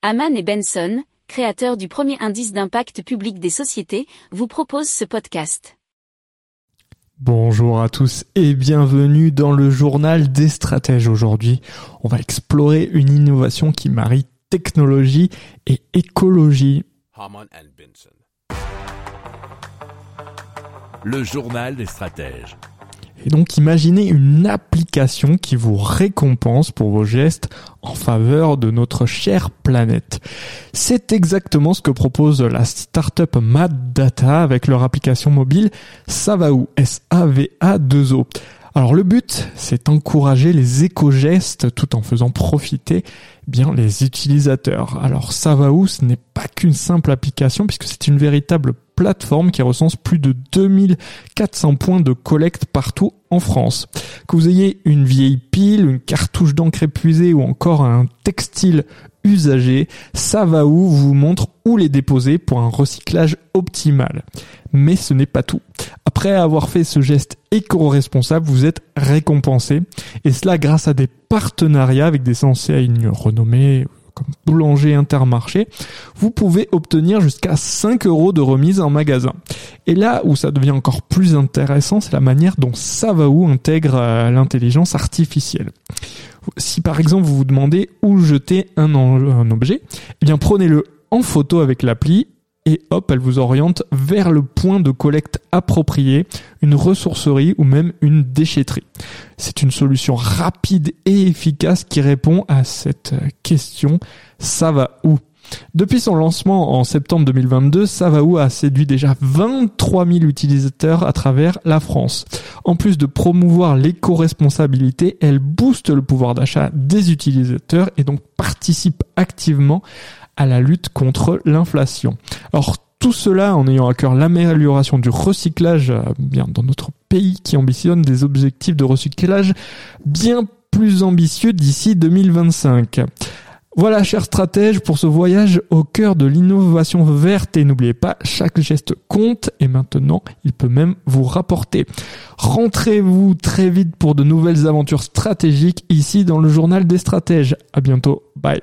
Haman et Benson, créateurs du premier indice d'impact public des sociétés, vous proposent ce podcast. Bonjour à tous et bienvenue dans le journal des stratèges. Aujourd'hui, on va explorer une innovation qui marie technologie et écologie. Haman and Benson. Le journal des stratèges. Et donc imaginez une application qui vous récompense pour vos gestes en faveur de notre chère planète. C'est exactement ce que propose la startup Mad Data avec leur application mobile Savao, S-A-V-A-2-O. Alors le but, c'est d'encourager les éco-gestes tout en faisant profiter bien les utilisateurs. Alors Savao, ce n'est pas qu'une simple application puisque c'est une véritable plateforme qui recense plus de 2400 points de collecte partout en France. Que vous ayez une vieille pile, une cartouche d'encre épuisée ou encore un textile usagé, ça va où vous montre où les déposer pour un recyclage optimal. Mais ce n'est pas tout. Après avoir fait ce geste éco-responsable, vous êtes récompensé. Et cela grâce à des partenariats avec des enseignes renommées boulanger intermarché, vous pouvez obtenir jusqu'à 5 euros de remise en magasin. Et là où ça devient encore plus intéressant, c'est la manière dont Savao intègre euh, l'intelligence artificielle. Si par exemple vous vous demandez où jeter un, un objet, eh bien prenez-le en photo avec l'appli et hop, elle vous oriente vers le point de collecte approprié, une ressourcerie ou même une déchetterie. C'est une solution rapide et efficace qui répond à cette question ça va où? Depuis son lancement en septembre 2022, Savao a séduit déjà 23 000 utilisateurs à travers la France. En plus de promouvoir l'éco-responsabilité, elle booste le pouvoir d'achat des utilisateurs et donc participe activement à la lutte contre l'inflation. Alors tout cela en ayant à cœur l'amélioration du recyclage euh, bien dans notre pays qui ambitionne des objectifs de recyclage bien plus ambitieux d'ici 2025. Voilà, chers stratèges, pour ce voyage au cœur de l'innovation verte. Et n'oubliez pas, chaque geste compte et maintenant, il peut même vous rapporter. Rentrez-vous très vite pour de nouvelles aventures stratégiques ici dans le journal des stratèges. À bientôt. Bye.